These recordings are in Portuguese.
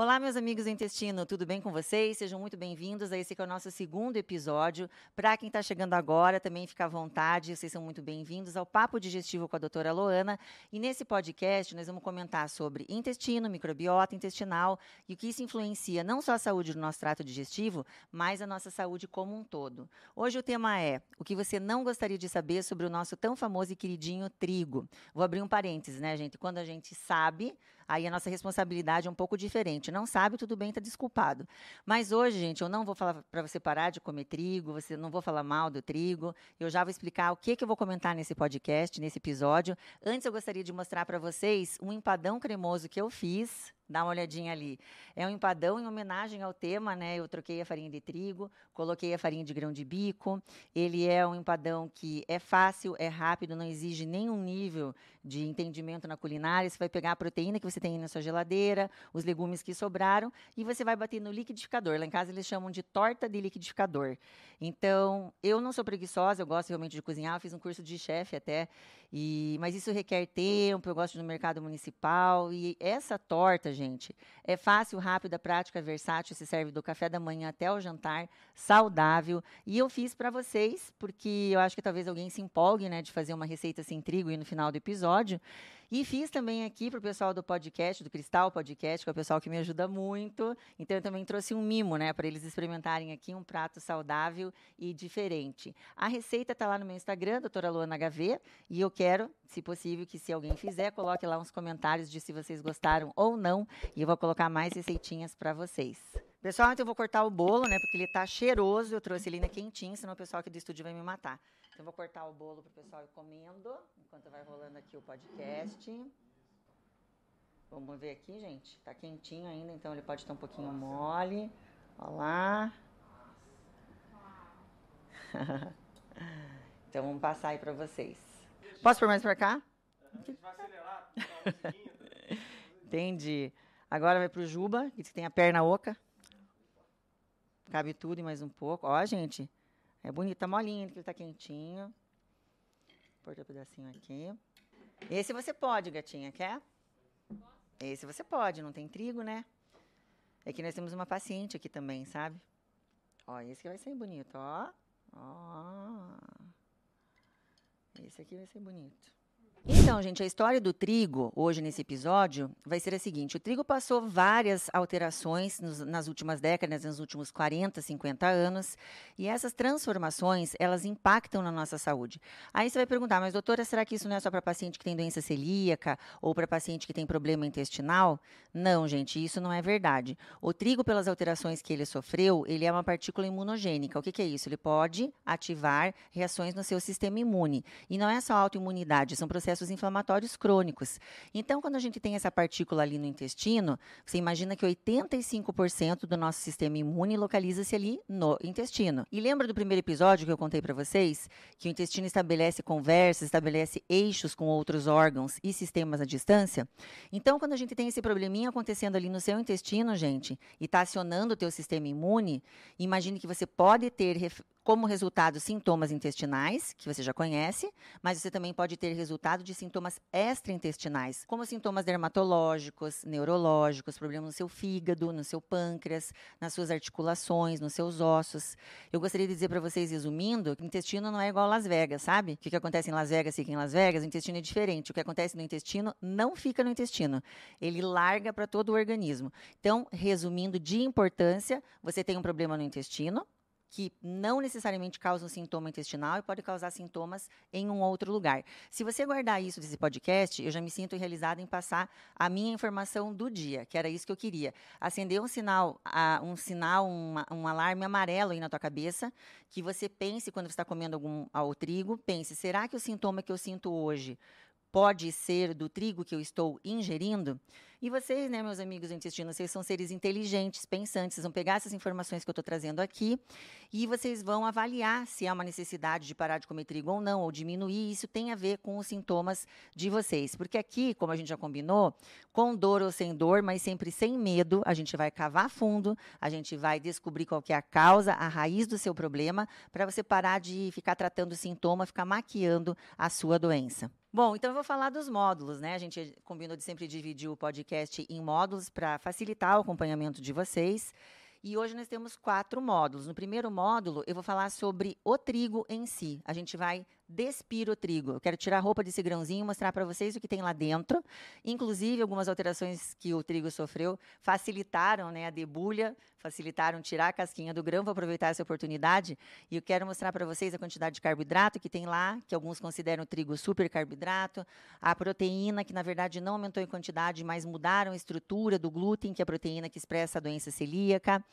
Olá, meus amigos do intestino, tudo bem com vocês? Sejam muito bem-vindos a esse que é o nosso segundo episódio. Para quem está chegando agora, também fica à vontade, vocês são muito bem-vindos ao Papo Digestivo com a doutora Loana. E nesse podcast nós vamos comentar sobre intestino, microbiota intestinal e o que isso influencia não só a saúde do nosso trato digestivo, mas a nossa saúde como um todo. Hoje o tema é o que você não gostaria de saber sobre o nosso tão famoso e queridinho trigo. Vou abrir um parênteses, né, gente? Quando a gente sabe, aí a nossa responsabilidade é um pouco diferente. Não sabe, tudo bem, está desculpado. Mas hoje, gente, eu não vou falar para você parar de comer trigo, você não vou falar mal do trigo. Eu já vou explicar o que, que eu vou comentar nesse podcast, nesse episódio. Antes, eu gostaria de mostrar para vocês um empadão cremoso que eu fiz Dá uma olhadinha ali. É um empadão em homenagem ao tema, né? Eu troquei a farinha de trigo, coloquei a farinha de grão de bico. Ele é um empadão que é fácil, é rápido, não exige nenhum nível de entendimento na culinária. Você vai pegar a proteína que você tem na sua geladeira, os legumes que sobraram e você vai bater no liquidificador. Lá em casa eles chamam de torta de liquidificador. Então, eu não sou preguiçosa, eu gosto realmente de cozinhar, eu fiz um curso de chefe até, e, mas isso requer tempo, eu gosto no mercado municipal e essa torta, gente. É fácil, rápida, prática, versátil, se serve do café da manhã até o jantar, saudável. E eu fiz para vocês, porque eu acho que talvez alguém se empolgue, né, de fazer uma receita sem trigo e no final do episódio. E fiz também aqui para o pessoal do podcast, do Cristal Podcast, que é o pessoal que me ajuda muito. Então, eu também trouxe um mimo, né, para eles experimentarem aqui um prato saudável e diferente. A receita está lá no meu Instagram, doutora Luana HV, e eu quero, se possível, que se alguém fizer, coloque lá uns comentários de se vocês gostaram ou não, e eu vou colocar mais receitinhas para vocês. Pessoal, então eu vou cortar o bolo, né, porque ele está cheiroso, eu trouxe ele ainda quentinho, senão o pessoal aqui do estúdio vai me matar. Então, vou cortar o bolo para o pessoal ir comendo, enquanto vai rolando aqui o podcast. Vamos ver aqui, gente. Tá quentinho ainda, então ele pode estar um pouquinho mole. Olha lá. então, vamos passar aí para vocês. Posso pôr mais para cá? A gente vai acelerar. Entendi. Agora vai pro Juba, que tem a perna oca. Cabe tudo e mais um pouco. Ó, gente, é bonito, tá molinho, que ele tá quentinho. Pôr um pedacinho aqui. Esse você pode, gatinha, quer? Esse você pode, não tem trigo, né? É que nós temos uma paciente aqui também, sabe? Ó, esse que vai ser bonito, ó. Ó. Esse aqui vai ser bonito. Então, gente, a história do trigo, hoje nesse episódio, vai ser a seguinte: o trigo passou várias alterações nos, nas últimas décadas, nos últimos 40, 50 anos, e essas transformações, elas impactam na nossa saúde. Aí você vai perguntar, mas doutora, será que isso não é só para paciente que tem doença celíaca ou para paciente que tem problema intestinal? Não, gente, isso não é verdade. O trigo, pelas alterações que ele sofreu, ele é uma partícula imunogênica. O que, que é isso? Ele pode ativar reações no seu sistema imune. E não é só autoimunidade, são processos processos inflamatórios crônicos. Então, quando a gente tem essa partícula ali no intestino, você imagina que 85% do nosso sistema imune localiza-se ali no intestino. E lembra do primeiro episódio que eu contei para vocês? Que o intestino estabelece conversas, estabelece eixos com outros órgãos e sistemas à distância? Então, quando a gente tem esse probleminha acontecendo ali no seu intestino, gente, e está acionando o teu sistema imune, imagine que você pode ter como resultado sintomas intestinais, que você já conhece, mas você também pode ter resultado de sintomas extraintestinais, como sintomas dermatológicos, neurológicos, problemas no seu fígado, no seu pâncreas, nas suas articulações, nos seus ossos. Eu gostaria de dizer para vocês, resumindo, que o intestino não é igual a Las Vegas, sabe? O que, que acontece em Las Vegas fica em Las Vegas, o intestino é diferente. O que acontece no intestino não fica no intestino. Ele larga para todo o organismo. Então, resumindo de importância, você tem um problema no intestino, que não necessariamente causa um sintoma intestinal e pode causar sintomas em um outro lugar. Se você guardar isso desse podcast, eu já me sinto realizada em passar a minha informação do dia, que era isso que eu queria. Acender um sinal, um sinal, um alarme amarelo aí na tua cabeça, que você pense quando você está comendo algum ao trigo, pense, será que o sintoma que eu sinto hoje pode ser do trigo que eu estou ingerindo? E vocês, né, meus amigos do intestino, vocês são seres inteligentes, pensantes, vocês vão pegar essas informações que eu estou trazendo aqui e vocês vão avaliar se há uma necessidade de parar de comer trigo ou não, ou diminuir. Isso tem a ver com os sintomas de vocês. Porque aqui, como a gente já combinou, com dor ou sem dor, mas sempre sem medo, a gente vai cavar fundo, a gente vai descobrir qual é a causa, a raiz do seu problema, para você parar de ficar tratando o sintoma, ficar maquiando a sua doença. Bom, então eu vou falar dos módulos, né? A gente combinou de sempre dividir o podcast em módulos para facilitar o acompanhamento de vocês. E hoje nós temos quatro módulos. No primeiro módulo, eu vou falar sobre o trigo em si. A gente vai despir o trigo. Eu quero tirar a roupa desse grãozinho e mostrar para vocês o que tem lá dentro. Inclusive, algumas alterações que o trigo sofreu facilitaram né, a debulha, facilitaram tirar a casquinha do grão. Vou aproveitar essa oportunidade e eu quero mostrar para vocês a quantidade de carboidrato que tem lá, que alguns consideram o trigo super carboidrato, a proteína, que na verdade não aumentou em quantidade, mas mudaram a estrutura do glúten, que é a proteína que expressa a doença celíaca.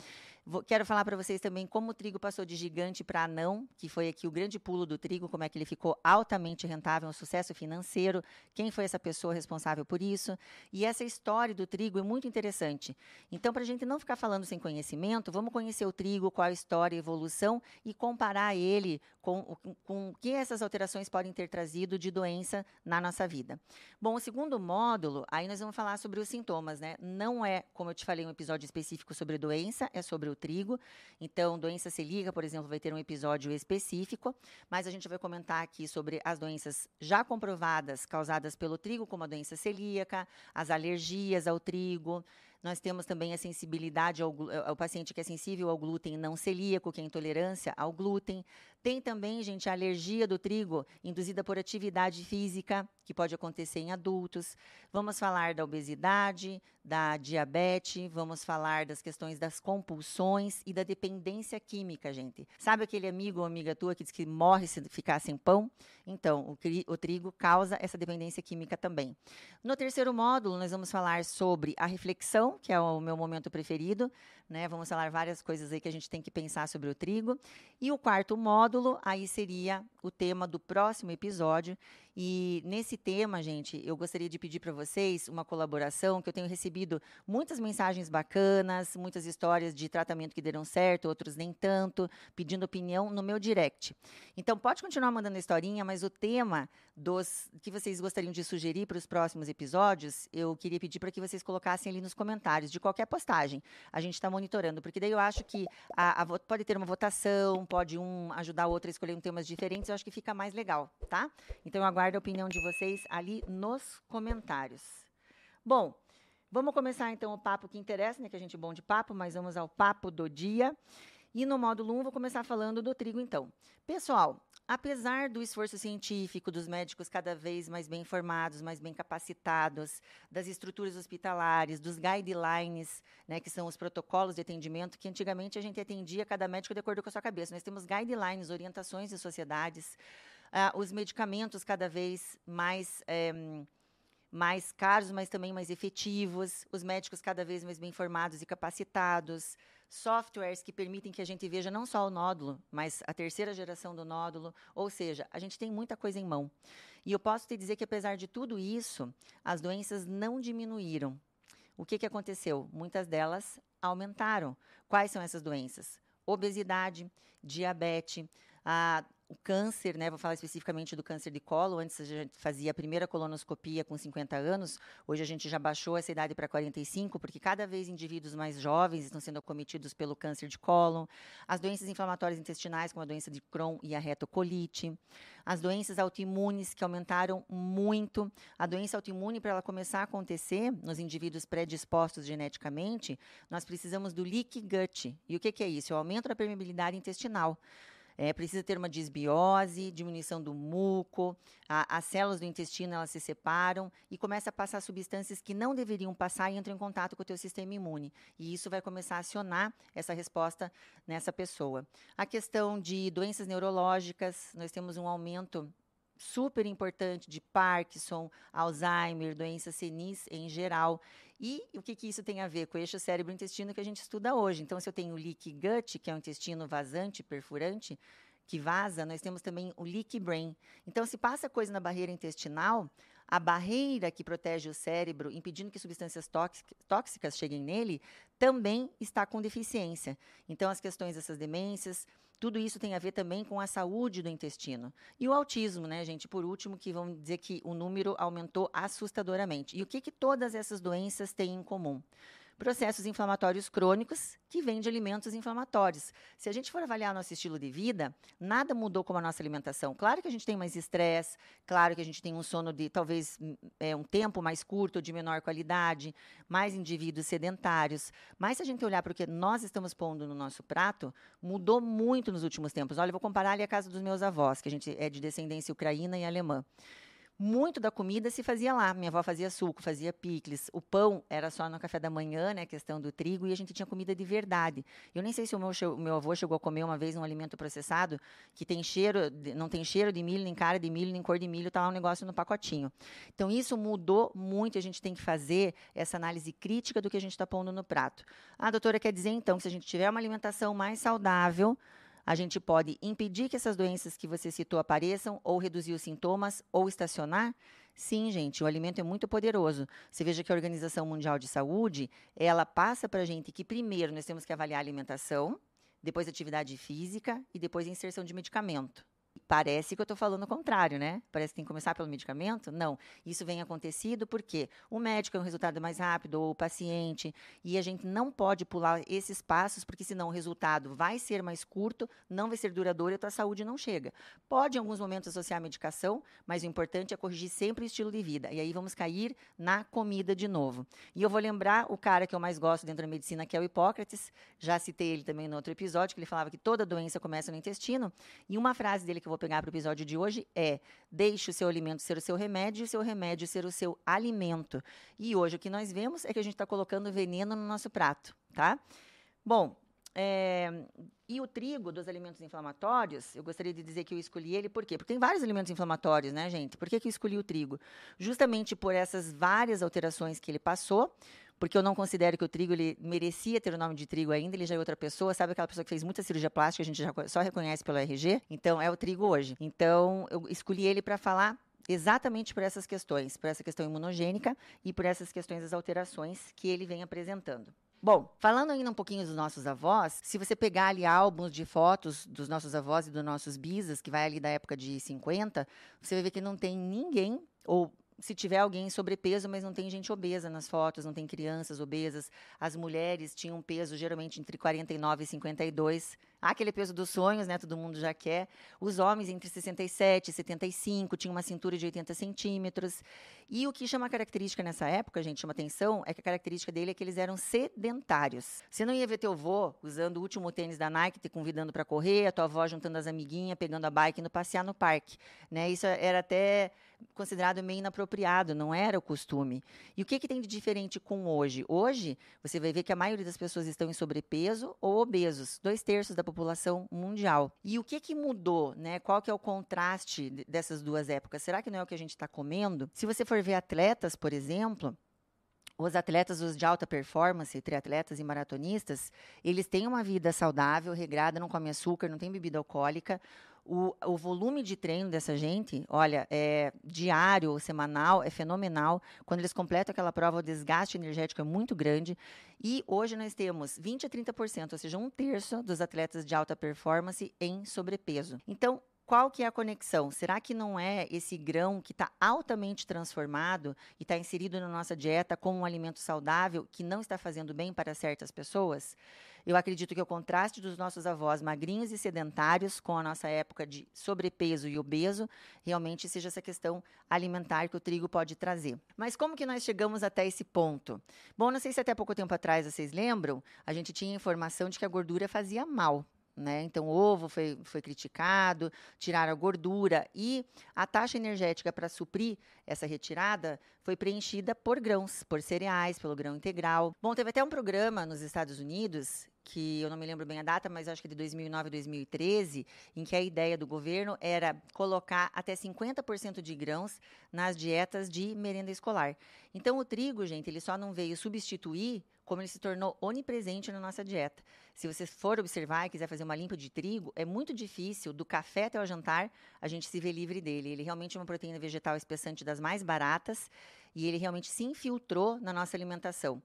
Vou, quero falar para vocês também como o trigo passou de gigante para anão, que foi aqui o grande pulo do trigo, como é que ele ficou altamente rentável, um sucesso financeiro, quem foi essa pessoa responsável por isso. E essa história do trigo é muito interessante. Então, para a gente não ficar falando sem conhecimento, vamos conhecer o trigo, qual a história, a evolução e comparar ele com, com o que essas alterações podem ter trazido de doença na nossa vida. Bom, o segundo módulo, aí nós vamos falar sobre os sintomas, né? Não é, como eu te falei, um episódio específico sobre doença, é sobre o trigo. Então, doença celíaca, por exemplo, vai ter um episódio específico, mas a gente vai comentar aqui sobre as doenças já comprovadas causadas pelo trigo, como a doença celíaca, as alergias ao trigo, nós temos também a sensibilidade ao, ao, paciente que é sensível ao glúten não celíaco, que é intolerância ao glúten. Tem também, gente, a alergia do trigo induzida por atividade física, que pode acontecer em adultos. Vamos falar da obesidade, da diabetes, vamos falar das questões das compulsões e da dependência química, gente. Sabe aquele amigo ou amiga tua que diz que morre se ficar sem pão? Então, o, o trigo causa essa dependência química também. No terceiro módulo, nós vamos falar sobre a reflexão, que é o meu momento preferido, né? Vamos falar várias coisas aí que a gente tem que pensar sobre o trigo. E o quarto módulo, aí seria o tema do próximo episódio. E nesse tema, gente, eu gostaria de pedir para vocês uma colaboração, que eu tenho recebido muitas mensagens bacanas, muitas histórias de tratamento que deram certo, outros nem tanto, pedindo opinião no meu direct. Então, pode continuar mandando a historinha, mas o tema dos que vocês gostariam de sugerir para os próximos episódios, eu queria pedir para que vocês colocassem ali nos comentários de qualquer postagem. A gente está monitorando, porque daí eu acho que a, a, pode ter uma votação, pode um ajudar o outro a escolher um temas diferentes, eu acho que fica mais legal, tá? Então eu aguardo a opinião de vocês ali nos comentários. Bom, vamos começar então o papo que interessa, né? Que a gente é bom de papo, mas vamos ao papo do dia. E no módulo 1, vou começar falando do trigo, então. Pessoal, apesar do esforço científico, dos médicos cada vez mais bem informados, mais bem capacitados, das estruturas hospitalares, dos guidelines, né, que são os protocolos de atendimento, que antigamente a gente atendia cada médico de acordo com a sua cabeça. Nós temos guidelines, orientações de sociedades, uh, os medicamentos cada vez mais. Eh, mais caros, mas também mais efetivos, os médicos cada vez mais bem informados e capacitados, softwares que permitem que a gente veja não só o nódulo, mas a terceira geração do nódulo. Ou seja, a gente tem muita coisa em mão. E eu posso te dizer que, apesar de tudo isso, as doenças não diminuíram. O que, que aconteceu? Muitas delas aumentaram. Quais são essas doenças? Obesidade, diabetes, a o câncer, né, vou falar especificamente do câncer de colo, antes a gente fazia a primeira colonoscopia com 50 anos, hoje a gente já baixou essa idade para 45, porque cada vez indivíduos mais jovens estão sendo acometidos pelo câncer de colo, as doenças inflamatórias intestinais, como a doença de Crohn e a retocolite, as doenças autoimunes que aumentaram muito, a doença autoimune, para ela começar a acontecer nos indivíduos predispostos geneticamente, nós precisamos do leaky gut. E o que, que é isso? É o aumento da permeabilidade intestinal. É, precisa ter uma disbiose, diminuição do muco, a, as células do intestino elas se separam e começa a passar substâncias que não deveriam passar e entram em contato com o teu sistema imune. E isso vai começar a acionar essa resposta nessa pessoa. A questão de doenças neurológicas, nós temos um aumento super importante de Parkinson, Alzheimer, doenças senis em geral. E o que, que isso tem a ver com o eixo cérebro-intestino que a gente estuda hoje? Então, se eu tenho o leaky gut, que é um intestino vazante, perfurante, que vaza, nós temos também o leaky brain. Então, se passa coisa na barreira intestinal, a barreira que protege o cérebro, impedindo que substâncias tóxicas cheguem nele, também está com deficiência. Então, as questões dessas demências, tudo isso tem a ver também com a saúde do intestino. E o autismo, né, gente? Por último, que vamos dizer que o número aumentou assustadoramente. E o que, que todas essas doenças têm em comum? Processos inflamatórios crônicos que vêm de alimentos inflamatórios. Se a gente for avaliar nosso estilo de vida, nada mudou com a nossa alimentação. Claro que a gente tem mais estresse, claro que a gente tem um sono de talvez é, um tempo mais curto, de menor qualidade, mais indivíduos sedentários. Mas se a gente olhar para o que nós estamos pondo no nosso prato, mudou muito nos últimos tempos. Olha, eu vou comparar ali a casa dos meus avós, que a gente é de descendência ucraína e alemã muito da comida se fazia lá. Minha avó fazia suco, fazia picles. O pão era só no café da manhã, né? Questão do trigo, e a gente tinha comida de verdade. Eu nem sei se o meu, o meu avô chegou a comer uma vez um alimento processado que tem cheiro, não tem cheiro de milho, nem cara de milho, nem cor de milho, tá lá um negócio no pacotinho. Então, isso mudou muito. A gente tem que fazer essa análise crítica do que a gente está pondo no prato. A doutora quer dizer, então, que se a gente tiver uma alimentação mais saudável, a gente pode impedir que essas doenças que você citou apareçam, ou reduzir os sintomas, ou estacionar? Sim, gente, o alimento é muito poderoso. Você veja que a Organização Mundial de Saúde, ela passa para a gente que primeiro nós temos que avaliar a alimentação, depois atividade física e depois inserção de medicamento. Parece que eu estou falando o contrário, né? Parece que tem que começar pelo medicamento. Não. Isso vem acontecido porque o médico é um resultado mais rápido, ou o paciente, e a gente não pode pular esses passos, porque senão o resultado vai ser mais curto, não vai ser duradouro e a tua saúde não chega. Pode, em alguns momentos, associar a medicação, mas o importante é corrigir sempre o estilo de vida. E aí vamos cair na comida de novo. E eu vou lembrar o cara que eu mais gosto dentro da medicina, que é o Hipócrates. Já citei ele também no outro episódio, que ele falava que toda doença começa no intestino. E uma frase dele que eu vou pegar para o episódio de hoje é: deixe o seu alimento ser o seu remédio e o seu remédio ser o seu alimento. E hoje o que nós vemos é que a gente está colocando veneno no nosso prato, tá? Bom, é, e o trigo dos alimentos inflamatórios, eu gostaria de dizer que eu escolhi ele por quê? Porque tem vários alimentos inflamatórios, né, gente? Por que, que eu escolhi o trigo? Justamente por essas várias alterações que ele passou, porque eu não considero que o trigo ele merecia ter o nome de trigo ainda, ele já é outra pessoa, sabe aquela pessoa que fez muita cirurgia plástica, a gente já só reconhece pelo RG? Então, é o trigo hoje. Então, eu escolhi ele para falar exatamente por essas questões, por essa questão imunogênica e por essas questões das alterações que ele vem apresentando. Bom, falando ainda um pouquinho dos nossos avós, se você pegar ali álbuns de fotos dos nossos avós e dos nossos bisas, que vai ali da época de 50, você vai ver que não tem ninguém, ou se tiver alguém sobrepeso, mas não tem gente obesa nas fotos, não tem crianças obesas. As mulheres tinham peso geralmente entre 49 e 52. Aquele peso dos sonhos, né? Todo mundo já quer. Os homens entre 67 e 75 tinham uma cintura de 80 centímetros. E o que chama característica nessa época, gente, chama atenção, é que a característica dele é que eles eram sedentários. Você não ia ver teu avô usando o último tênis da Nike, te convidando para correr, a tua avó juntando as amiguinhas, pegando a bike, indo passear no parque. Né? Isso era até considerado meio inapropriado, não era o costume. E o que, que tem de diferente com hoje? Hoje, você vai ver que a maioria das pessoas estão em sobrepeso ou obesos, dois terços da população mundial. E o que, que mudou? Né? Qual que é o contraste dessas duas épocas? Será que não é o que a gente está comendo? Se você for ver atletas, por exemplo, os atletas os de alta performance, triatletas e maratonistas, eles têm uma vida saudável, regrada, não comem açúcar, não tem bebida alcoólica. O, o volume de treino dessa gente, olha, é diário semanal, é fenomenal. Quando eles completam aquela prova, o desgaste energético é muito grande. E hoje nós temos 20 a 30%, ou seja, um terço dos atletas de alta performance em sobrepeso. Então, qual que é a conexão? Será que não é esse grão que está altamente transformado e está inserido na nossa dieta como um alimento saudável que não está fazendo bem para certas pessoas? Eu acredito que o contraste dos nossos avós magrinhos e sedentários com a nossa época de sobrepeso e obeso realmente seja essa questão alimentar que o trigo pode trazer. Mas como que nós chegamos até esse ponto? Bom, não sei se até pouco tempo atrás vocês lembram, a gente tinha informação de que a gordura fazia mal né? Então, o ovo foi, foi criticado, tiraram a gordura e a taxa energética para suprir essa retirada foi preenchida por grãos, por cereais, pelo grão integral. Bom, teve até um programa nos Estados Unidos que eu não me lembro bem a data, mas acho que é de 2009 a 2013, em que a ideia do governo era colocar até 50% de grãos nas dietas de merenda escolar. Então, o trigo, gente, ele só não veio substituir como ele se tornou onipresente na nossa dieta. Se você for observar e quiser fazer uma limpa de trigo, é muito difícil, do café até o jantar, a gente se ver livre dele. Ele realmente é uma proteína vegetal espessante das mais baratas e ele realmente se infiltrou na nossa alimentação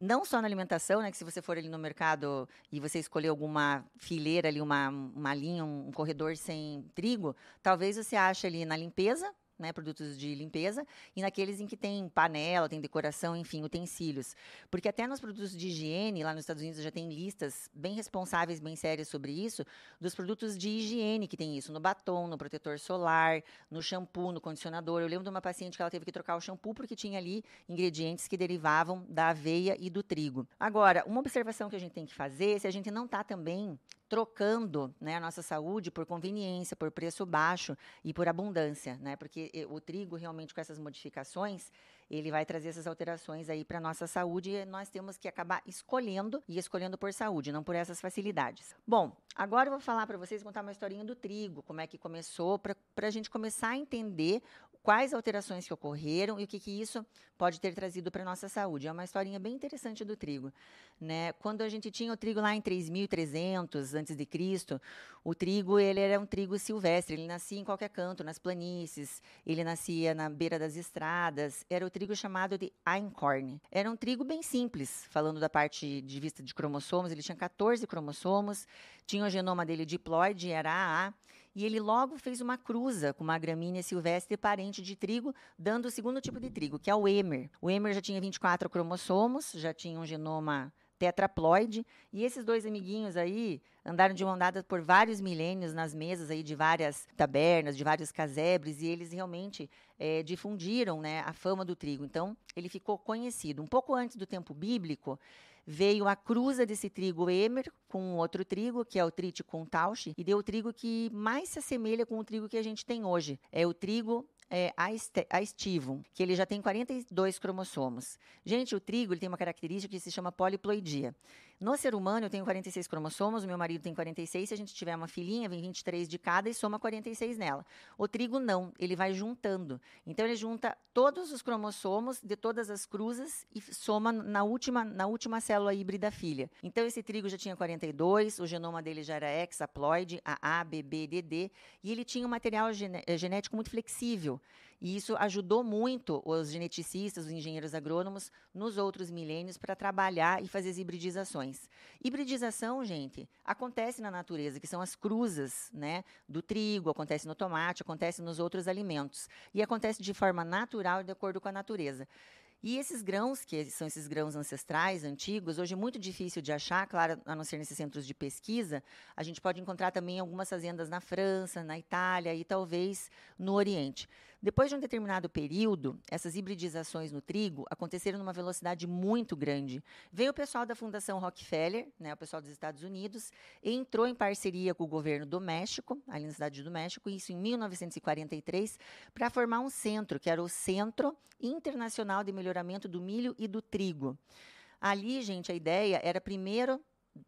não só na alimentação, né? Que se você for ali no mercado e você escolher alguma fileira ali, uma, uma linha, um corredor sem trigo, talvez você ache ali na limpeza, né, produtos de limpeza, e naqueles em que tem panela, tem decoração, enfim, utensílios. Porque até nos produtos de higiene, lá nos Estados Unidos já tem listas bem responsáveis, bem sérias sobre isso, dos produtos de higiene que tem isso, no batom, no protetor solar, no shampoo, no condicionador. Eu lembro de uma paciente que ela teve que trocar o shampoo porque tinha ali ingredientes que derivavam da aveia e do trigo. Agora, uma observação que a gente tem que fazer, se a gente não está também trocando né, a nossa saúde por conveniência, por preço baixo e por abundância, né? Porque o trigo realmente com essas modificações, ele vai trazer essas alterações aí para nossa saúde e nós temos que acabar escolhendo e escolhendo por saúde, não por essas facilidades. Bom, agora eu vou falar para vocês, contar uma historinha do trigo, como é que começou, para a gente começar a entender quais alterações que ocorreram e o que, que isso pode ter trazido para a nossa saúde. É uma historinha bem interessante do trigo. Né? Quando a gente tinha o trigo lá em 3.300 antes de Cristo, o trigo ele era um trigo silvestre, ele nascia em qualquer canto, nas planícies, ele nascia na beira das estradas, era o trigo chamado de einkorn. Era um trigo bem simples, falando da parte de vista de cromossomos, ele tinha 14 cromossomos, tinha o genoma dele diploide, era AA, e ele logo fez uma cruza com uma gramínea silvestre parente de trigo, dando o segundo tipo de trigo, que é o Emer. O Emer já tinha 24 cromossomos, já tinha um genoma tetraploide, e esses dois amiguinhos aí andaram de mão dada por vários milênios nas mesas aí de várias tabernas, de vários casebres, e eles realmente é, difundiram né, a fama do trigo. Então, ele ficou conhecido. Um pouco antes do tempo bíblico, veio a cruza desse trigo Emer com outro trigo, que é o Triticum tauchi, e deu o trigo que mais se assemelha com o trigo que a gente tem hoje. É o trigo é, aestivum, que ele já tem 42 cromossomos. Gente, o trigo ele tem uma característica que se chama poliploidia. No ser humano, eu tenho 46 cromossomos, o meu marido tem 46. Se a gente tiver uma filhinha, vem 23 de cada e soma 46 nela. O trigo não, ele vai juntando. Então, ele junta todos os cromossomos de todas as cruzas e soma na última, na última célula híbrida filha. Então, esse trigo já tinha 42, o genoma dele já era hexaploide, A, B, B, D, D, e ele tinha um material genético muito flexível. E isso ajudou muito os geneticistas, os engenheiros agrônomos, nos outros milênios para trabalhar e fazer as hibridizações. Hibridização, gente, acontece na natureza, que são as cruzas né, do trigo, acontece no tomate, acontece nos outros alimentos. E acontece de forma natural de acordo com a natureza. E esses grãos, que são esses grãos ancestrais, antigos, hoje é muito difícil de achar, claro, a não ser nesses centros de pesquisa, a gente pode encontrar também algumas fazendas na França, na Itália e talvez no Oriente. Depois de um determinado período, essas hibridizações no trigo aconteceram numa velocidade muito grande. Veio o pessoal da Fundação Rockefeller, né, o pessoal dos Estados Unidos, entrou em parceria com o governo do México, ali na cidade do México, isso em 1943, para formar um centro, que era o Centro Internacional de Melhoramento do Milho e do Trigo. Ali, gente, a ideia era primeiro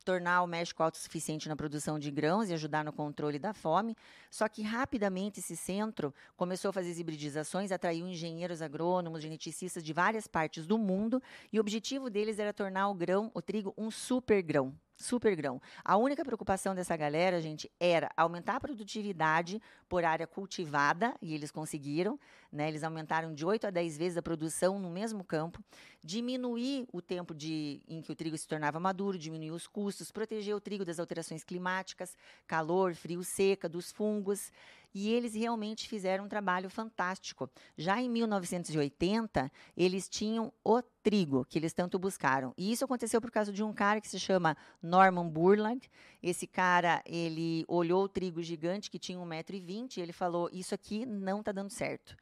tornar o México autossuficiente na produção de grãos e ajudar no controle da fome. Só que rapidamente esse centro começou a fazer as hibridizações, atraiu engenheiros agrônomos, geneticistas de várias partes do mundo, e o objetivo deles era tornar o grão, o trigo, um super grão super grão. A única preocupação dessa galera, gente, era aumentar a produtividade por área cultivada, e eles conseguiram, né? Eles aumentaram de 8 a 10 vezes a produção no mesmo campo, diminuir o tempo de, em que o trigo se tornava maduro, diminuir os custos, proteger o trigo das alterações climáticas, calor, frio, seca, dos fungos, e eles realmente fizeram um trabalho fantástico. Já em 1980, eles tinham o trigo que eles tanto buscaram. E isso aconteceu por causa de um cara que se chama Norman Burland. Esse cara, ele olhou o trigo gigante que tinha 1,20m e ele falou: Isso aqui não está dando certo.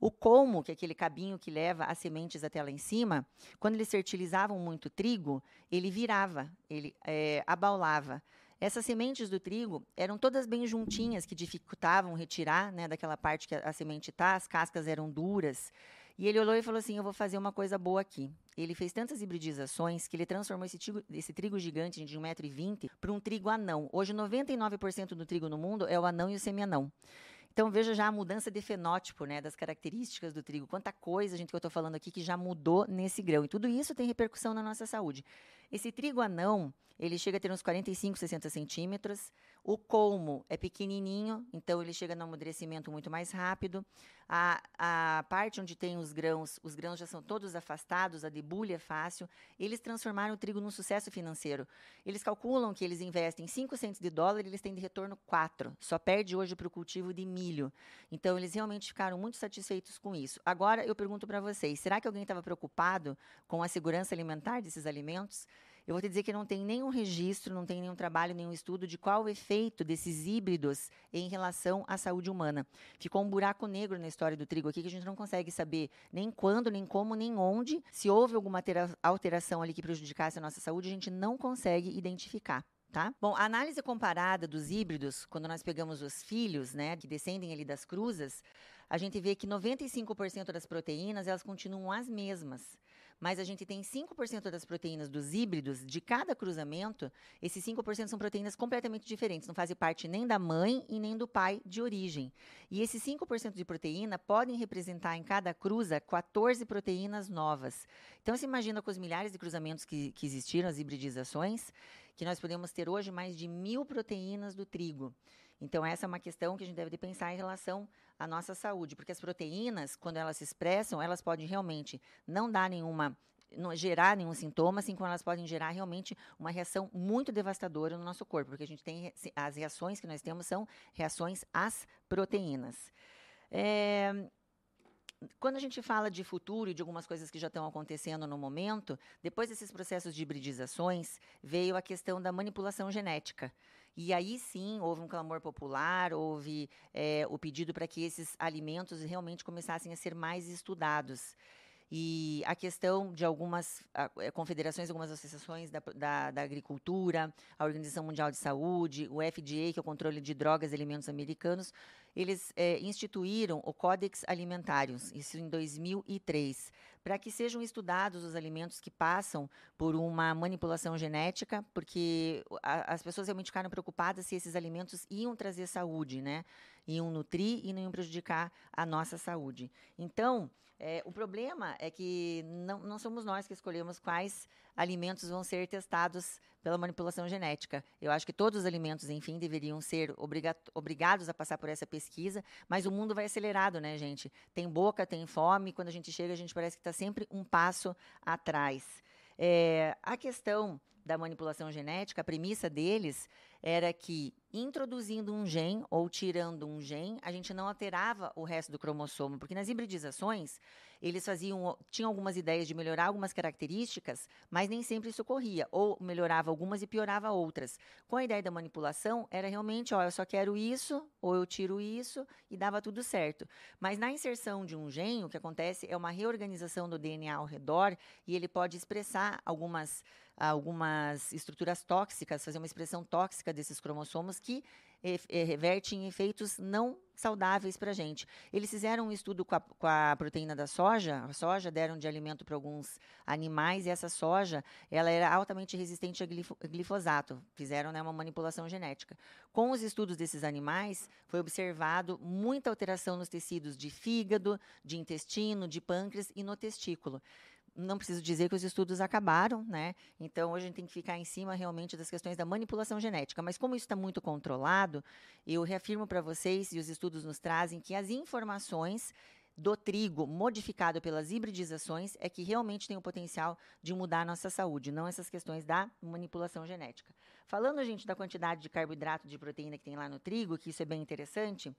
O colmo, que é aquele cabinho que leva as sementes até lá em cima, quando eles fertilizavam muito trigo, ele virava, ele é, abaulava. Essas sementes do trigo eram todas bem juntinhas, que dificultavam retirar né, daquela parte que a, a semente está, as cascas eram duras. E ele olhou e falou assim: Eu vou fazer uma coisa boa aqui. Ele fez tantas hibridizações que ele transformou esse trigo, esse trigo gigante de 1,20m para um trigo anão. Hoje, 99% do trigo no mundo é o anão e o semi-anão. Então veja já a mudança de fenótipo, né, das características do trigo. Quanta coisa, gente, que eu estou falando aqui que já mudou nesse grão. E tudo isso tem repercussão na nossa saúde. Esse trigo anão, ele chega a ter uns 45, 60 centímetros. O colmo é pequenininho, então ele chega no amadurecimento muito mais rápido. A, a parte onde tem os grãos, os grãos já são todos afastados, a debulha é fácil. Eles transformaram o trigo num sucesso financeiro. Eles calculam que eles investem 5 centos de dólar e eles têm de retorno 4. Só perde hoje para o cultivo de milho. Então, eles realmente ficaram muito satisfeitos com isso. Agora, eu pergunto para vocês, será que alguém estava preocupado com a segurança alimentar desses alimentos? Eu vou te dizer que não tem nenhum registro, não tem nenhum trabalho, nenhum estudo de qual o efeito desses híbridos em relação à saúde humana. Ficou um buraco negro na história do trigo aqui que a gente não consegue saber nem quando, nem como, nem onde. Se houve alguma alteração ali que prejudicasse a nossa saúde, a gente não consegue identificar. Tá? Bom, a análise comparada dos híbridos, quando nós pegamos os filhos, né, que descendem ali das cruzas, a gente vê que 95% das proteínas elas continuam as mesmas mas a gente tem 5% das proteínas dos híbridos de cada cruzamento. Esses 5% são proteínas completamente diferentes, não fazem parte nem da mãe e nem do pai de origem. E esses 5% de proteína podem representar em cada cruza 14 proteínas novas. Então, você imagina com os milhares de cruzamentos que, que existiram, as hibridizações, que nós podemos ter hoje mais de mil proteínas do trigo. Então, essa é uma questão que a gente deve pensar em relação à nossa saúde, porque as proteínas, quando elas se expressam, elas podem realmente não dar nenhuma não gerar nenhum sintoma, assim como elas podem gerar realmente uma reação muito devastadora no nosso corpo, porque a gente tem as reações que nós temos são reações às proteínas. É, quando a gente fala de futuro e de algumas coisas que já estão acontecendo no momento, depois desses processos de hibridizações, veio a questão da manipulação genética. E aí sim houve um clamor popular, houve é, o pedido para que esses alimentos realmente começassem a ser mais estudados. E a questão de algumas eh, confederações, algumas associações da, da, da, agricultura, a Organização Mundial de Saúde, o FDA, que é o controle de drogas e alimentos americanos, eles é, instituíram o Codex Alimentários, isso em 2003, para que sejam estudados os alimentos que passam por uma manipulação genética, porque a, as pessoas realmente ficaram preocupadas se esses alimentos iam trazer saúde, né? Iam nutrir e não iam prejudicar a nossa saúde. Então, é, o problema é que não, não somos nós que escolhemos quais alimentos vão ser testados pela manipulação genética. Eu acho que todos os alimentos, enfim, deveriam ser obrigados a passar por essa pesquisa, mas o mundo vai acelerado, né, gente? Tem boca, tem fome, quando a gente chega, a gente parece que está sempre um passo atrás. É, a questão da manipulação genética, a premissa deles era que introduzindo um gene ou tirando um gene, a gente não alterava o resto do cromossomo, porque nas hibridizações eles faziam, tinham algumas ideias de melhorar algumas características, mas nem sempre isso ocorria, ou melhorava algumas e piorava outras. Com a ideia da manipulação, era realmente, ó, eu só quero isso, ou eu tiro isso, e dava tudo certo. Mas na inserção de um gene, o que acontece é uma reorganização do DNA ao redor, e ele pode expressar algumas algumas estruturas tóxicas, fazer uma expressão tóxica desses cromossomos que é, reverte em efeitos não saudáveis para a gente. Eles fizeram um estudo com a, com a, proteína da soja, a soja deram de alimento para alguns animais e essa soja ela era altamente resistente a glifosato. Fizeram né, uma manipulação genética. Com os estudos desses animais, foi observado muita alteração nos tecidos de fígado, de intestino, de pâncreas e no testículo não preciso dizer que os estudos acabaram, né? Então, hoje a gente tem que ficar em cima realmente das questões da manipulação genética. Mas como isso está muito controlado, eu reafirmo para vocês, e os estudos nos trazem, que as informações do trigo modificado pelas hibridizações é que realmente tem o potencial de mudar a nossa saúde, não essas questões da manipulação genética. Falando, gente, da quantidade de carboidrato, de proteína que tem lá no trigo, que isso é bem interessante,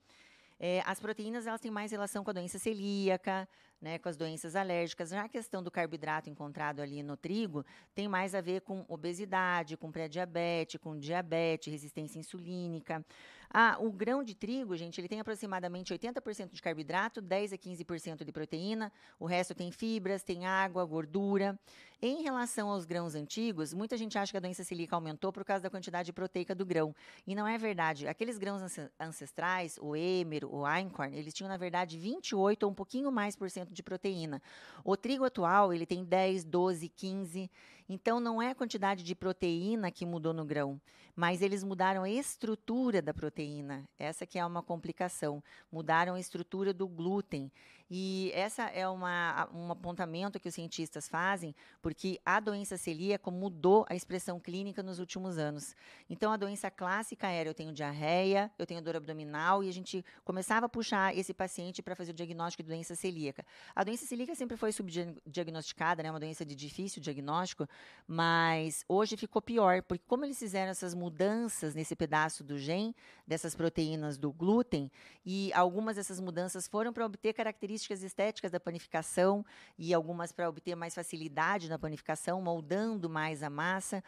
é, as proteínas elas têm mais relação com a doença celíaca, né, com as doenças alérgicas. Já a questão do carboidrato encontrado ali no trigo tem mais a ver com obesidade, com pré-diabetes, com diabetes, resistência insulínica. Ah, o grão de trigo, gente, ele tem aproximadamente 80% de carboidrato, 10 a 15% de proteína, o resto tem fibras, tem água, gordura. Em relação aos grãos antigos, muita gente acha que a doença celíaca aumentou por causa da quantidade proteica do grão. E não é verdade. Aqueles grãos ancestrais, o Emer, o Einkorn, eles tinham, na verdade, 28 ou um pouquinho mais por cento de proteína. O trigo atual, ele tem 10, 12, 15. Então, não é a quantidade de proteína que mudou no grão, mas eles mudaram a estrutura da proteína. Essa que é uma complicação. Mudaram a estrutura do glúten. E essa é uma, um apontamento que os cientistas fazem, porque a doença celíaca mudou a expressão clínica nos últimos anos. Então, a doença clássica era: eu tenho diarreia, eu tenho dor abdominal, e a gente começava a puxar esse paciente para fazer o diagnóstico de doença celíaca. A doença celíaca sempre foi subdiagnosticada, né, uma doença de difícil diagnóstico, mas hoje ficou pior, porque como eles fizeram essas mudanças nesse pedaço do gene, dessas proteínas do glúten, e algumas dessas mudanças foram para obter características estéticas da panificação e algumas para obter mais facilidade na panificação, moldando mais a massa.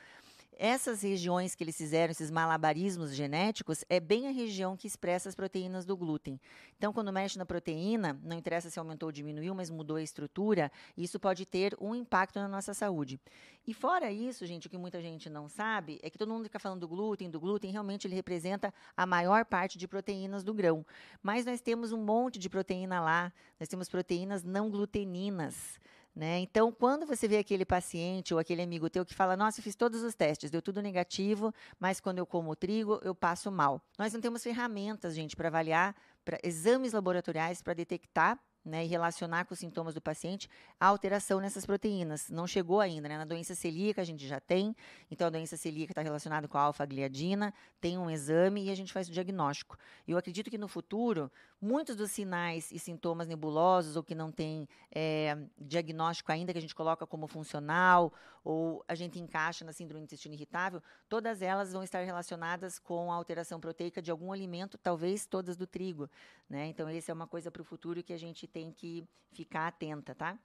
Essas regiões que eles fizeram, esses malabarismos genéticos, é bem a região que expressa as proteínas do glúten. Então, quando mexe na proteína, não interessa se aumentou ou diminuiu, mas mudou a estrutura, isso pode ter um impacto na nossa saúde. E fora isso, gente, o que muita gente não sabe é que todo mundo fica falando do glúten, do glúten, realmente ele representa a maior parte de proteínas do grão. Mas nós temos um monte de proteína lá, nós temos proteínas não gluteninas. Né? Então, quando você vê aquele paciente ou aquele amigo teu que fala, nossa, eu fiz todos os testes, deu tudo negativo, mas quando eu como trigo, eu passo mal. Nós não temos ferramentas, gente, para avaliar, para exames laboratoriais para detectar né, e relacionar com os sintomas do paciente a alteração nessas proteínas. Não chegou ainda, né? Na doença celíaca a gente já tem, então a doença celíaca está relacionada com a alfa-gliadina, tem um exame e a gente faz o diagnóstico. Eu acredito que no futuro, muitos dos sinais e sintomas nebulosos ou que não tem é, diagnóstico ainda, que a gente coloca como funcional ou a gente encaixa na síndrome do intestino irritável, todas elas vão estar relacionadas com a alteração proteica de algum alimento, talvez todas do trigo. Né? Então, essa é uma coisa para o futuro que a gente tem que ficar atenta, tá?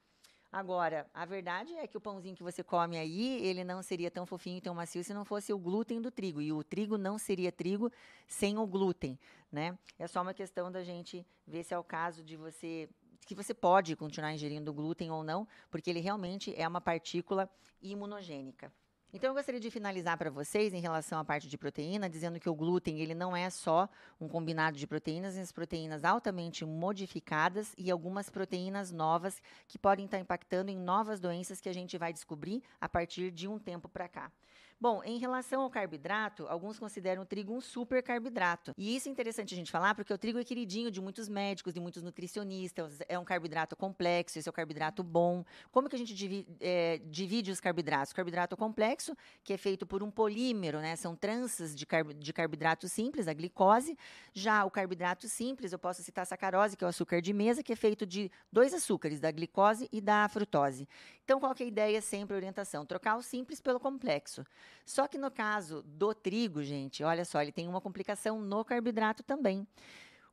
Agora, a verdade é que o pãozinho que você come aí, ele não seria tão fofinho e tão macio se não fosse o glúten do trigo. E o trigo não seria trigo sem o glúten, né? É só uma questão da gente ver se é o caso de você que você pode continuar ingerindo glúten ou não, porque ele realmente é uma partícula imunogênica. Então, eu gostaria de finalizar para vocês em relação à parte de proteína, dizendo que o glúten ele não é só um combinado de proteínas, mas proteínas altamente modificadas e algumas proteínas novas que podem estar impactando em novas doenças que a gente vai descobrir a partir de um tempo para cá. Bom, em relação ao carboidrato, alguns consideram o trigo um super carboidrato. E isso é interessante a gente falar, porque o trigo é queridinho de muitos médicos, de muitos nutricionistas. É um carboidrato complexo, esse é o carboidrato bom. Como que a gente divide, é, divide os carboidratos? O carboidrato complexo, que é feito por um polímero, né? São tranças de, carb de carboidrato simples, a glicose. Já o carboidrato simples, eu posso citar a sacarose, que é o açúcar de mesa, que é feito de dois açúcares, da glicose e da frutose. Então, qual que é a ideia sempre, a orientação? Trocar o simples pelo complexo. Só que no caso do trigo, gente, olha só, ele tem uma complicação no carboidrato também.